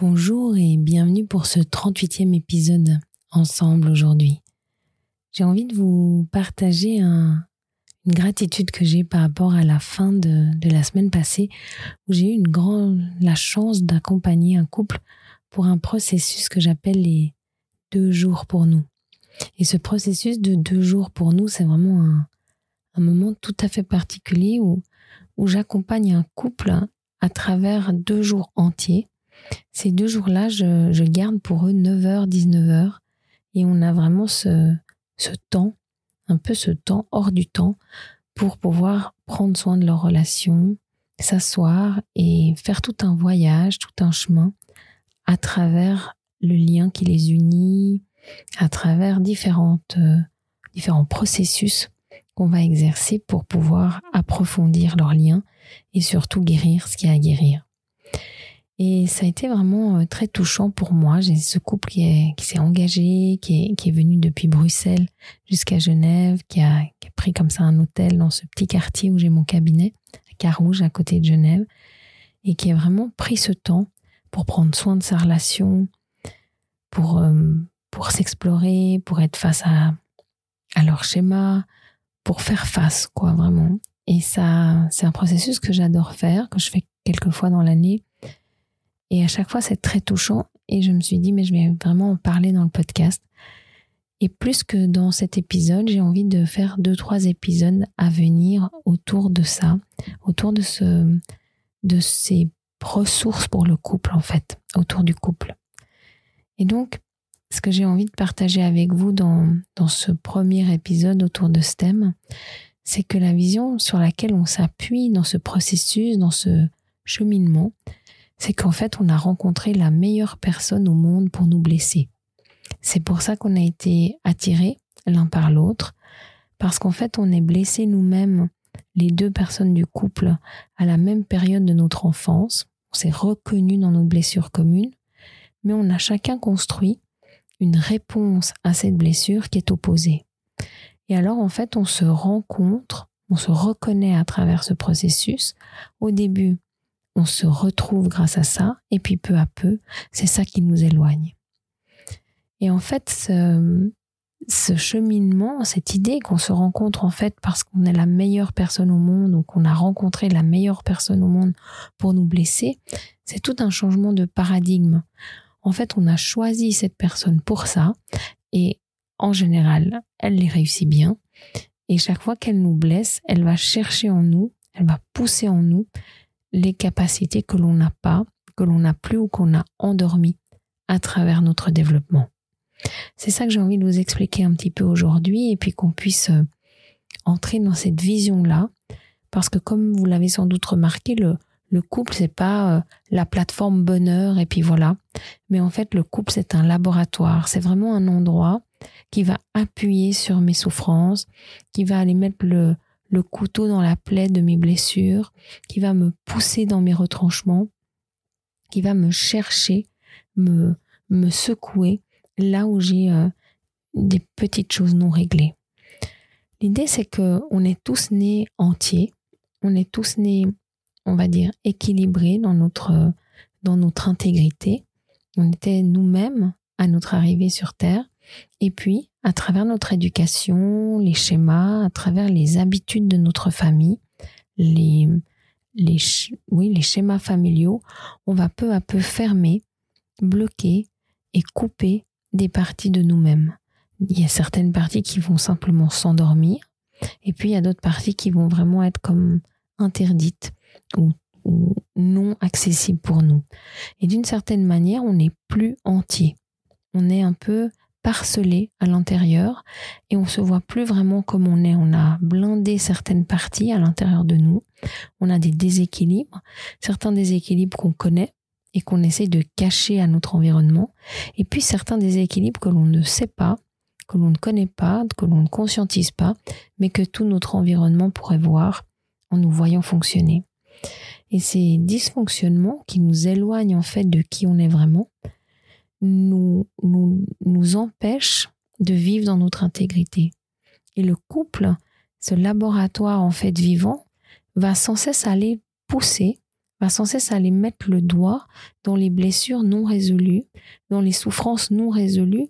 Bonjour et bienvenue pour ce 38e épisode ensemble aujourd'hui. J'ai envie de vous partager une gratitude que j'ai par rapport à la fin de, la semaine passée où j'ai eu une la chance d'accompagner un couple pour un processus que j'appelle les deux jours pour nous. Et ce processus de deux jours pour nous, c'est vraiment un, moment tout à fait particulier où j'accompagne un couple à travers deux jours entiers ces deux jours-là, je, garde pour eux 9h, 19h. Et on a vraiment ce, temps, un peu ce temps hors du temps, pour pouvoir prendre soin de leur relation, s'asseoir et faire tout un voyage, tout un chemin à travers le lien qui les unit, à travers euh, différents processus qu'on va exercer pour pouvoir approfondir leur lien et surtout guérir ce qu'il y a à guérir. Et ça a été vraiment euh, très touchant pour moi. J'ai ce couple qui, qui s'est engagé, qui est, qui est venu depuis Bruxelles jusqu'à Genève, qui a, qui a, pris comme ça un hôtel dans ce petit quartier où j'ai mon cabinet, à Carouge, à côté de Genève, et qui a vraiment pris ce temps pour prendre soin de sa relation, pour, euh, pour s'explorer, pour être face à, à leur schéma, pour faire face, quoi, vraiment. Et ça, c'est un processus que j'adore faire, que je fais quelques fois dans l'année et à chaque fois, c'est très touchant. Et je me suis dit, mais je vais vraiment en parler dans le podcast. Et plus que dans cet épisode, j'ai envie de faire deux, trois épisodes à venir autour de ça, autour de ce, de ces ressources pour le couple, en fait, autour du couple. Et donc, ce que j'ai envie de partager avec vous dans, dans ce premier épisode autour de ce thème, c'est que la vision sur laquelle on s'appuie dans ce processus, dans ce cheminement, c'est qu'en fait, on a rencontré la meilleure personne au monde pour nous blesser. C'est pour ça qu'on a été attirés l'un par l'autre, parce qu'en fait, on est blessés nous-mêmes, les deux personnes du couple, à la même période de notre enfance. On s'est reconnus dans notre blessure commune, mais on a chacun construit une réponse à cette blessure qui est opposée. Et alors, en fait, on se rencontre, on se reconnaît à travers ce processus. Au début, on se retrouve grâce à ça, et puis peu à peu, c'est ça qui nous éloigne. Et en fait, ce, cheminement, cette idée qu'on se rencontre en fait parce qu'on est la meilleure personne au monde ou qu'on a rencontré la meilleure personne au monde pour nous blesser, c'est tout un changement de paradigme. En fait, on a choisi cette personne pour ça et en général, elle les réussit bien. Et chaque fois qu'elle nous blesse, elle va chercher en nous, elle va pousser en nous les capacités que l'on n'a pas, que l'on n'a plus ou qu'on a endormi à travers notre développement. C'est ça que j'ai envie de vous expliquer un petit peu aujourd'hui et puis qu'on puisse euh, entrer dans cette vision-là parce que comme vous l'avez sans doute remarqué, le, le couple, c'est pas euh, la plateforme bonheur et puis voilà. Mais en fait, le couple, c'est un laboratoire. C'est vraiment un endroit qui va appuyer sur mes souffrances, qui va aller mettre le, le couteau dans la plaie de mes blessures, qui va me pousser dans mes retranchements, qui va me chercher, me, me secouer là où j'ai euh, des petites choses non réglées. L'idée, c'est que on est tous nés entiers, on est tous nés, on va dire, équilibrés dans notre, dans notre intégrité. On était nous-mêmes à notre arrivée sur Terre. Et puis, à travers notre éducation, les schémas, à travers les habitudes de notre famille, les, les, oui, les schémas familiaux, on va peu à peu fermer, bloquer et couper des parties de nous-mêmes. Il y a certaines parties qui vont simplement s'endormir, et puis il y a d'autres parties qui vont vraiment être comme interdites ou, ou non accessibles pour nous. Et d'une certaine manière, on n'est plus entier. On est un peu parcelé à l'intérieur et on se voit plus vraiment comme on est. On a blindé certaines parties à l'intérieur de nous. On a des déséquilibres, certains déséquilibres qu'on connaît et qu'on essaie de cacher à notre environnement, et puis certains déséquilibres que l'on ne sait pas, que l'on ne connaît pas, que l'on ne conscientise pas, mais que tout notre environnement pourrait voir en nous voyant fonctionner. Et ces dysfonctionnements qui nous éloignent en fait de qui on est vraiment, nous, nous, nous empêchent de vivre dans notre intégrité. Et le couple, ce laboratoire en fait vivant, va sans cesse aller pousser, va sans cesse aller mettre le doigt dans les blessures non résolues, dans les souffrances non résolues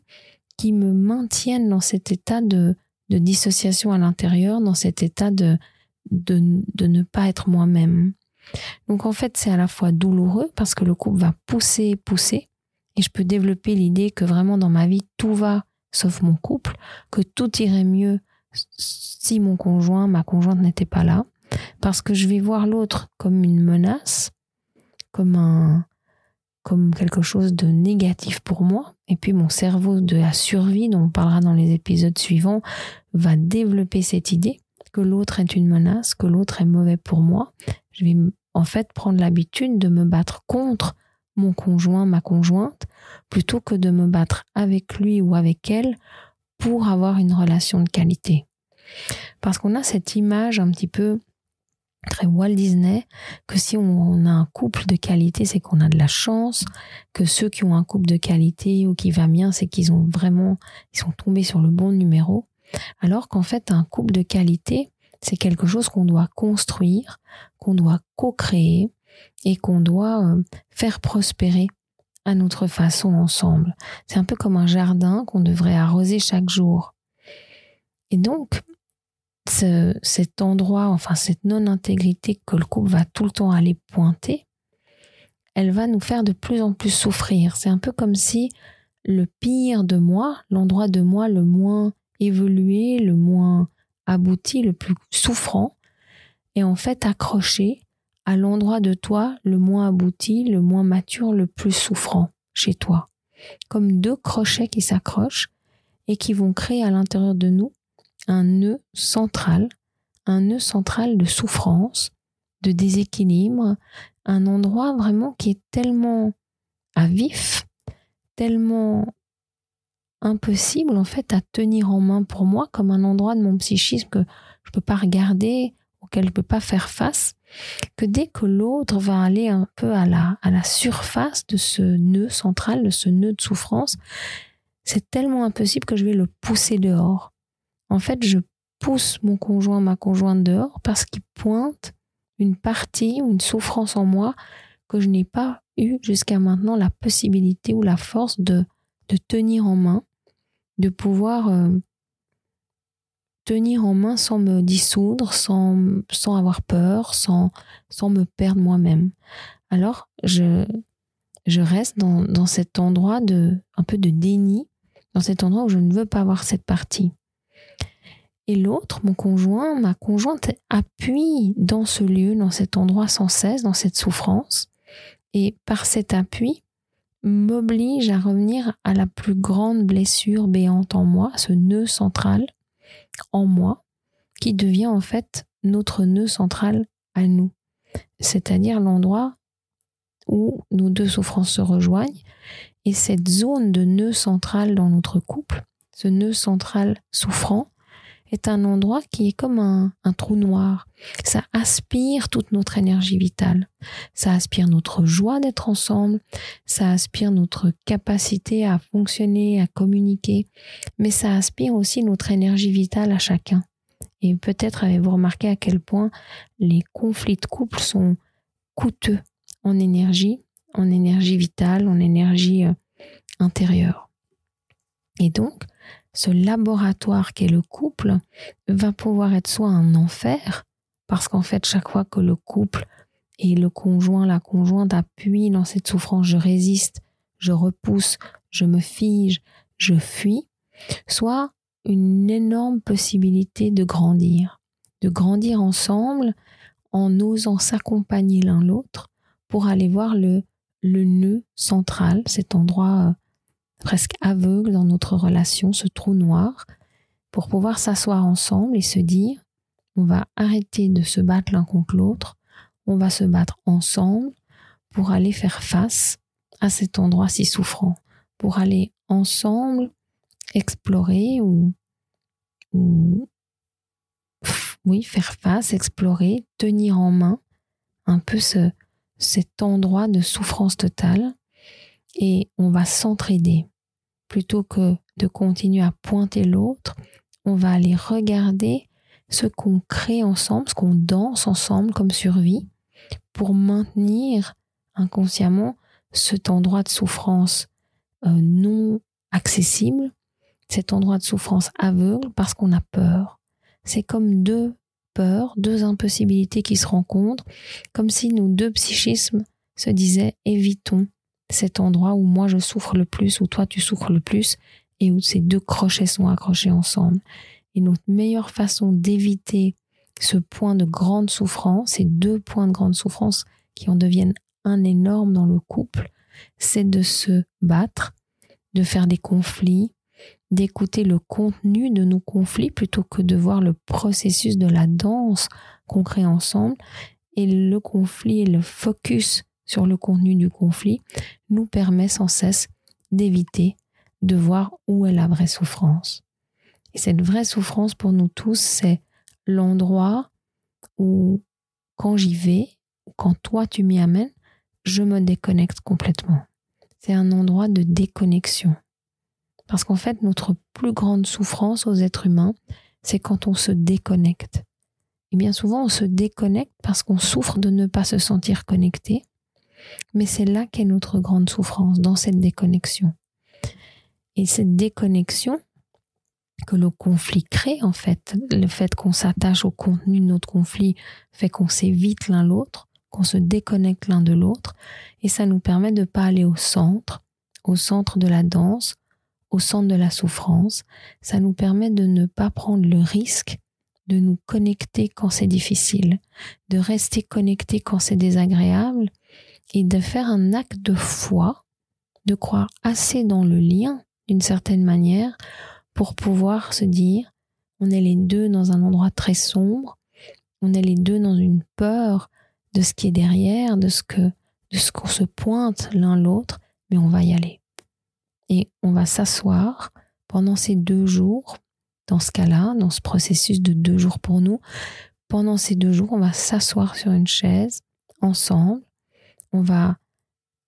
qui me maintiennent dans cet état de, dissociation à l'intérieur, dans cet état de, de, de ne pas être moi-même. Donc en fait, c'est à la fois douloureux parce que le couple va pousser, pousser, et je peux développer l'idée que vraiment dans ma vie, tout va sauf mon couple, que tout irait mieux si mon conjoint, ma conjointe n'était pas là, parce que je vais voir l'autre comme une menace, comme un, comme quelque chose de négatif pour moi. Et puis mon cerveau de la survie, dont on parlera dans les épisodes suivants, va développer cette idée que l'autre est une menace, que l'autre est mauvais pour moi. Je vais en fait prendre l'habitude de me battre contre mon conjoint, ma conjointe, plutôt que de me battre avec lui ou avec elle pour avoir une relation de qualité. Parce qu'on a cette image un petit peu très Walt Disney que si on a un couple de qualité, c'est qu'on a de la chance, que ceux qui ont un couple de qualité ou qui va bien, c'est qu'ils ont vraiment, ils sont tombés sur le bon numéro. Alors qu'en fait, un couple de qualité, c'est quelque chose qu'on doit construire, qu'on doit co-créer et qu'on doit euh, faire prospérer à notre façon ensemble. C'est un peu comme un jardin qu'on devrait arroser chaque jour. Et donc, cet endroit, enfin cette non-intégrité que le couple va tout le temps aller pointer, elle va nous faire de plus en plus souffrir. C'est un peu comme si le pire de moi, l'endroit de moi le moins évolué, le moins abouti, le plus souffrant, est en fait accroché à l'endroit de toi le moins abouti, le moins mature, le plus souffrant chez toi. Comme deux crochets qui s'accrochent et qui vont créer à l'intérieur de nous un nœud central, un nœud central de souffrance, de déséquilibre, un endroit vraiment qui est tellement à vif, tellement impossible en fait à tenir en main pour moi comme un endroit de mon psychisme que je ne peux pas regarder, auquel je ne peux pas faire face, que dès que l'autre va aller un peu à la, à la surface de ce nœud central, de ce nœud de souffrance, c'est tellement impossible que je vais le pousser dehors. En fait, je pousse mon conjoint, ma conjointe dehors parce qu'il pointe une partie ou une souffrance en moi que je n'ai pas eu jusqu'à maintenant la possibilité ou la force de, tenir en main, de pouvoir euh, tenir en main sans me dissoudre, sans, sans avoir peur, sans, sans me perdre moi-même. Alors, je, je reste dans, dans cet endroit de un peu de déni, dans cet endroit où je ne veux pas avoir cette partie. Et l'autre, mon conjoint, ma conjointe, appuie dans ce lieu, dans cet endroit sans cesse, dans cette souffrance. Et par cet appui, m'oblige à revenir à la plus grande blessure béante en moi, ce nœud central en moi, qui devient en fait notre nœud central à nous. C'est-à-dire l'endroit où nos deux souffrances se rejoignent. Et cette zone de nœud central dans notre couple, ce nœud central souffrant, est un endroit qui est comme un, trou noir. Ça aspire toute notre énergie vitale. Ça aspire notre joie d'être ensemble. Ça aspire notre capacité à fonctionner, à communiquer. Mais ça aspire aussi notre énergie vitale à chacun. Et peut-être avez-vous remarqué à quel point les conflits de couple sont coûteux en énergie, en énergie vitale, en énergie euh, intérieure. Et donc, ce laboratoire qu'est le couple va pouvoir être soit un enfer, parce qu'en fait, chaque fois que le couple et le conjoint, la conjointe appuient dans cette souffrance, je résiste, je repousse, je me fige, je fuis, soit une énorme possibilité de grandir, de grandir ensemble en osant s'accompagner l'un l'autre pour aller voir le, le nœud central, cet endroit presque aveugle dans notre relation, ce trou noir, pour pouvoir s'asseoir ensemble et se dire, on va arrêter de se battre l'un contre l'autre, on va se battre ensemble pour aller faire face à cet endroit si souffrant, pour aller ensemble explorer ou, oui, faire face, explorer, tenir en main un peu ce, cet endroit de souffrance totale et on va s'entraider. Plutôt que de continuer à pointer l'autre, on va aller regarder ce qu'on crée ensemble, ce qu'on danse ensemble comme survie pour maintenir inconsciemment cet endroit de souffrance euh, non accessible, cet endroit de souffrance aveugle parce qu'on a peur. C'est comme deux peurs, deux impossibilités qui se rencontrent, comme si nos deux psychismes se disaient évitons cet endroit où moi je souffre le plus, où toi tu souffres le plus, et où ces deux crochets sont accrochés ensemble. Et notre meilleure façon d'éviter ce point de grande souffrance, ces deux points de grande souffrance qui en deviennent un énorme dans le couple, c'est de se battre, de faire des conflits, d'écouter le contenu de nos conflits plutôt que de voir le processus de la danse qu'on crée ensemble. Et le conflit et le focus sur le contenu du conflit nous permet sans cesse d'éviter de voir où est la vraie souffrance. Et cette vraie souffrance pour nous tous, c'est l'endroit où quand j'y vais, quand toi tu m'y amènes, je me déconnecte complètement. C'est un endroit de déconnexion. Parce qu'en fait, notre plus grande souffrance aux êtres humains, c'est quand on se déconnecte. Et bien souvent, on se déconnecte parce qu'on souffre de ne pas se sentir connecté. Mais c'est là qu'est notre grande souffrance, dans cette déconnexion. Et cette déconnexion que le conflit crée, en fait, le fait qu'on s'attache au contenu de notre conflit fait qu'on s'évite l'un l'autre, qu'on se déconnecte l'un de l'autre, et ça nous permet de ne pas aller au centre, au centre de la danse, au centre de la souffrance. Ça nous permet de ne pas prendre le risque de nous connecter quand c'est difficile, de rester connecté quand c'est désagréable et de faire un acte de foi, de croire assez dans le lien d'une certaine manière pour pouvoir se dire on est les deux dans un endroit très sombre, on est les deux dans une peur de ce qui est derrière, de ce que de ce qu'on se pointe l'un l'autre, mais on va y aller. Et on va s'asseoir pendant ces deux jours, dans ce cas-là, dans ce processus de deux jours pour nous, pendant ces deux jours, on va s'asseoir sur une chaise ensemble, on va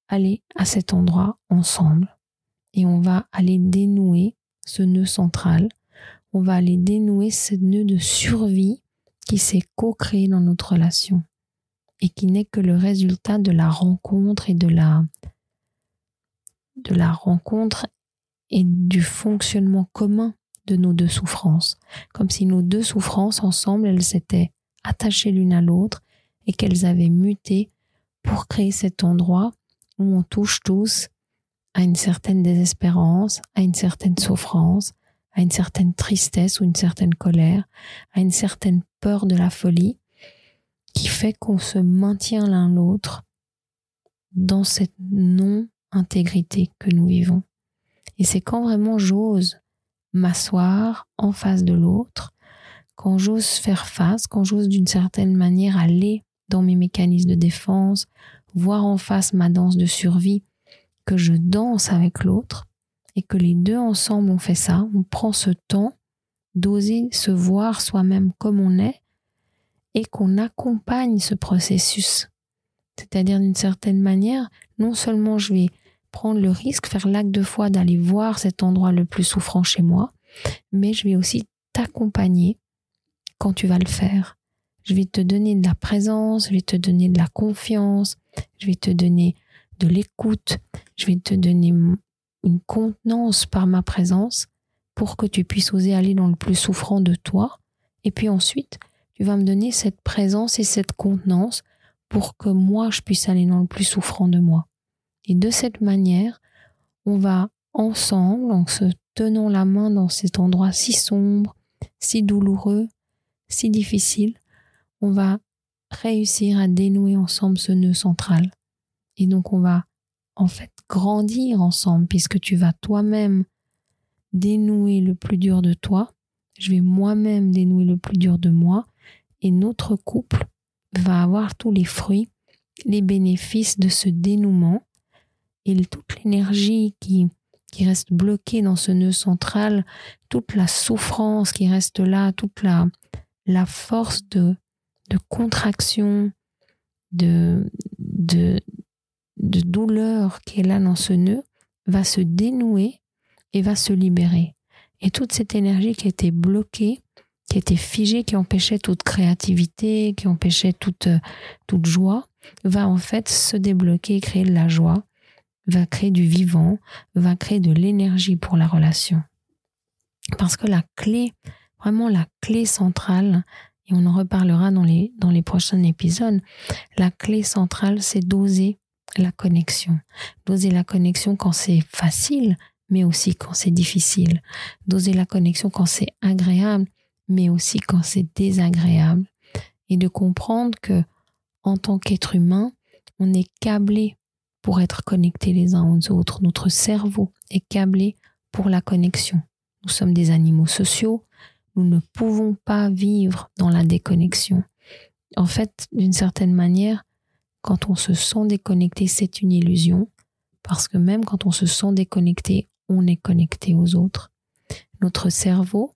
aller à cet endroit ensemble et on va aller dénouer ce nœud central, on va aller dénouer ce nœud de survie qui s'est co-créé dans notre relation et qui n'est que le résultat de la rencontre et de la de la rencontre et du fonctionnement commun de nos deux souffrances, comme si nos deux souffrances ensemble, elles s'étaient attachées l'une à l'autre et qu'elles avaient muté pour créer cet endroit où on touche tous à une certaine désespérance, à une certaine souffrance, à une certaine tristesse ou une certaine colère, à une certaine peur de la folie, qui fait qu'on se maintient l'un l'autre dans cette non intégrité que nous vivons. Et c'est quand vraiment j'ose m'asseoir en face de l'autre, quand j'ose faire face, quand j'ose d'une certaine manière aller dans mes mécanismes de défense, voir en face ma danse de survie, que je danse avec l'autre, et que les deux ensemble on fait ça, on prend ce temps d'oser se voir soi-même comme on est, et qu'on accompagne ce processus. C'est-à-dire d'une certaine manière, non seulement je vais prendre le risque, faire l'acte de foi d'aller voir cet endroit le plus souffrant chez moi, mais je vais aussi t'accompagner quand tu vas le faire. Je vais te donner de la présence, je vais te donner de la confiance, je vais te donner de l'écoute, je vais te donner une contenance par ma présence pour que tu puisses oser aller dans le plus souffrant de toi. Et puis ensuite, tu vas me donner cette présence et cette contenance pour que moi, je puisse aller dans le plus souffrant de moi. Et de cette manière, on va ensemble, en se tenant la main dans cet endroit si sombre, si douloureux, si difficile, on va réussir à dénouer ensemble ce nœud central. Et donc on va en fait grandir ensemble puisque tu vas toi-même dénouer le plus dur de toi, je vais moi-même dénouer le plus dur de moi. Et notre couple va avoir tous les fruits les bénéfices de ce dénouement. Et toute l'énergie qui, reste bloquée dans ce nœud central, toute la souffrance qui reste là, toute la, la force de, de contraction, de, de, de douleur qui est là dans ce nœud, va se dénouer et va se libérer. Et toute cette énergie qui était bloquée, qui était figée, qui empêchait toute créativité, qui empêchait toute, toute joie, va en fait se débloquer, créer de la joie, va créer du vivant, va créer de l'énergie pour la relation. Parce que la clé, vraiment la clé centrale, et on en reparlera dans les, dans les prochains épisodes, la clé centrale, c'est d'oser la connexion. D'oser la connexion quand c'est facile, mais aussi quand c'est difficile. D'oser la connexion quand c'est agréable, mais aussi quand c'est désagréable. Et de comprendre que, en tant qu'être humain, on est câblé pour être connectés les uns aux autres. Notre cerveau est câblé pour la connexion. Nous sommes des animaux sociaux. Nous ne pouvons pas vivre dans la déconnexion. En fait, d'une certaine manière, quand on se sent déconnecté, c'est une illusion, parce que même quand on se sent déconnecté, on est connecté aux autres. Notre cerveau,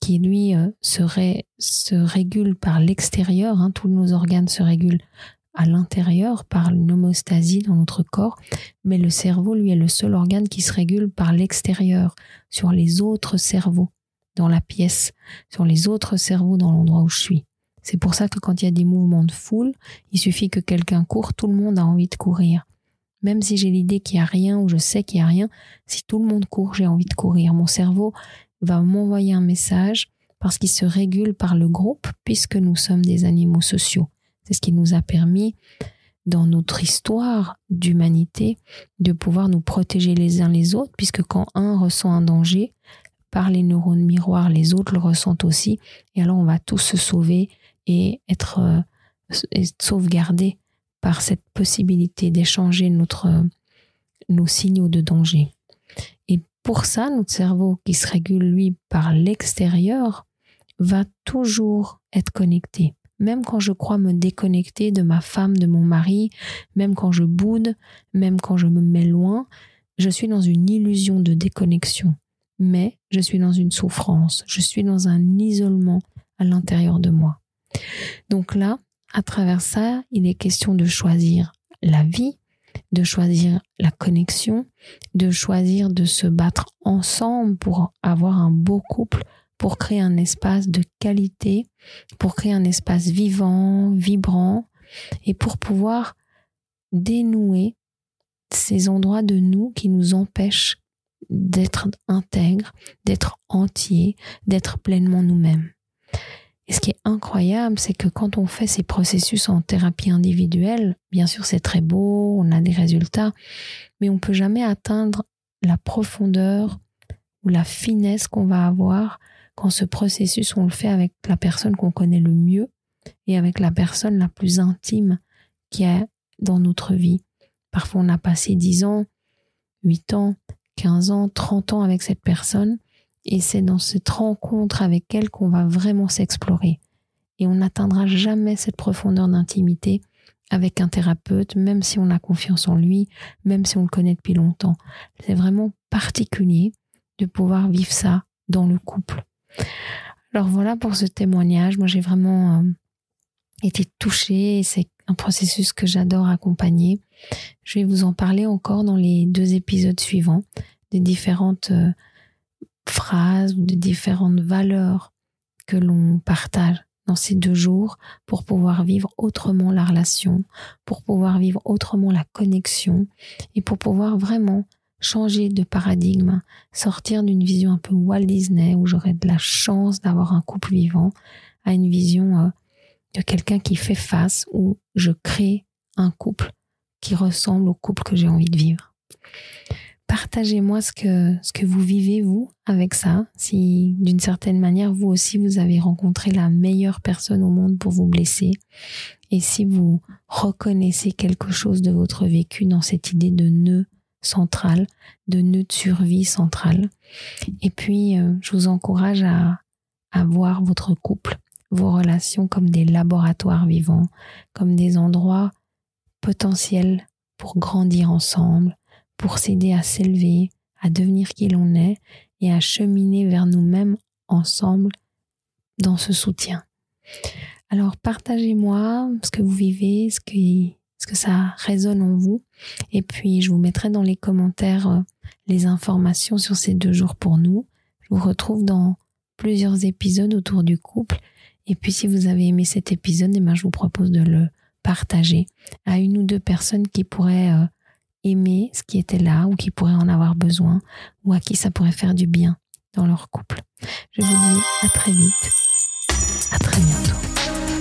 qui lui euh, se régule par l'extérieur, hein, tous nos organes se régulent à l'intérieur par une homostasie dans notre corps, mais le cerveau, lui, est le seul organe qui se régule par l'extérieur, sur les autres cerveaux dans la pièce, sur les autres cerveaux dans l'endroit où je suis. C'est pour ça que quand il y a des mouvements de foule, il suffit que quelqu'un court, tout le monde a envie de courir. Même si j'ai l'idée qu'il n'y a rien ou je sais qu'il n'y a rien, si tout le monde court, j'ai envie de courir. Mon cerveau va m'envoyer un message parce qu'il se régule par le groupe puisque nous sommes des animaux sociaux. C'est ce qui nous a permis dans notre histoire d'humanité de pouvoir nous protéger les uns les autres puisque quand un ressent un danger, par les neurones miroirs, les autres le ressentent aussi et alors on va tous se sauver et être euh, sauvegardé par cette possibilité d'échanger notre, nos signaux de danger. Et pour ça, notre cerveau qui se régule, lui, par l'extérieur, va toujours être connecté. Même quand je crois me déconnecter de ma femme, de mon mari, même quand je boude, même quand je me mets loin, je suis dans une illusion de déconnexion. Mais je suis dans une souffrance, je suis dans un isolement à l'intérieur de moi. Donc là, à travers ça, il est question de choisir la vie, de choisir la connexion, de choisir de se battre ensemble pour avoir un beau couple, pour créer un espace de qualité, pour créer un espace vivant, vibrant, et pour pouvoir dénouer ces endroits de nous qui nous empêchent d'être intègres, d'être entiers, d'être pleinement nous-mêmes. Et ce qui est incroyable, c'est que quand on fait ces processus en thérapie individuelle, bien sûr c'est très beau, on a des résultats, mais on peut jamais atteindre la profondeur ou la finesse qu'on va avoir quand ce processus on le fait avec la personne qu'on connaît le mieux et avec la personne la plus intime qui est dans notre vie. Parfois on a passé 10 ans, 8 ans, 15 ans, 30 ans avec cette personne et c'est dans cette rencontre avec elle qu'on va vraiment s'explorer. Et on n'atteindra jamais cette profondeur d'intimité avec un thérapeute, même si on a confiance en lui, même si on le connaît depuis longtemps. C'est vraiment particulier de pouvoir vivre ça dans le couple. Alors voilà pour ce témoignage. Moi, j'ai vraiment euh, été touchée. C'est un processus que j'adore accompagner. Je vais vous en parler encore dans les deux épisodes suivants des différentes euh, phrases ou de différentes valeurs que l'on partage dans ces deux jours pour pouvoir vivre autrement la relation, pour pouvoir vivre autrement la connexion et pour pouvoir vraiment changer de paradigme, sortir d'une vision un peu Walt Disney où j'aurais de la chance d'avoir un couple vivant à une vision euh, de quelqu'un qui fait face où je crée un couple qui ressemble au couple que j'ai envie de vivre partagez-moi ce que, ce que vous vivez, vous, avec ça. Si d'une certaine manière, vous aussi, vous avez rencontré la meilleure personne au monde pour vous blesser. Et si vous reconnaissez quelque chose de votre vécu dans cette idée de nœud central, de nœud de survie central. Et puis, euh, je vous encourage à, à voir votre couple, vos relations comme des laboratoires vivants, comme des endroits potentiel pour grandir ensemble, pour s'aider à s'élever, à devenir qui l'on est et à cheminer vers nous-mêmes ensemble dans ce soutien. Alors partagez-moi ce que vous vivez, ce, ce que ça résonne en vous. Et puis je vous mettrai dans les commentaires euh, les informations sur ces deux jours pour nous. Je vous retrouve dans plusieurs épisodes autour du couple. Et puis si vous avez aimé cet épisode, eh ben, je vous propose de le partager à une ou deux personnes qui pourraient euh, aimer ce qui était là ou qui pourraient en avoir besoin ou à qui ça pourrait faire du bien dans leur couple. Je vous dis à très vite. À très bientôt.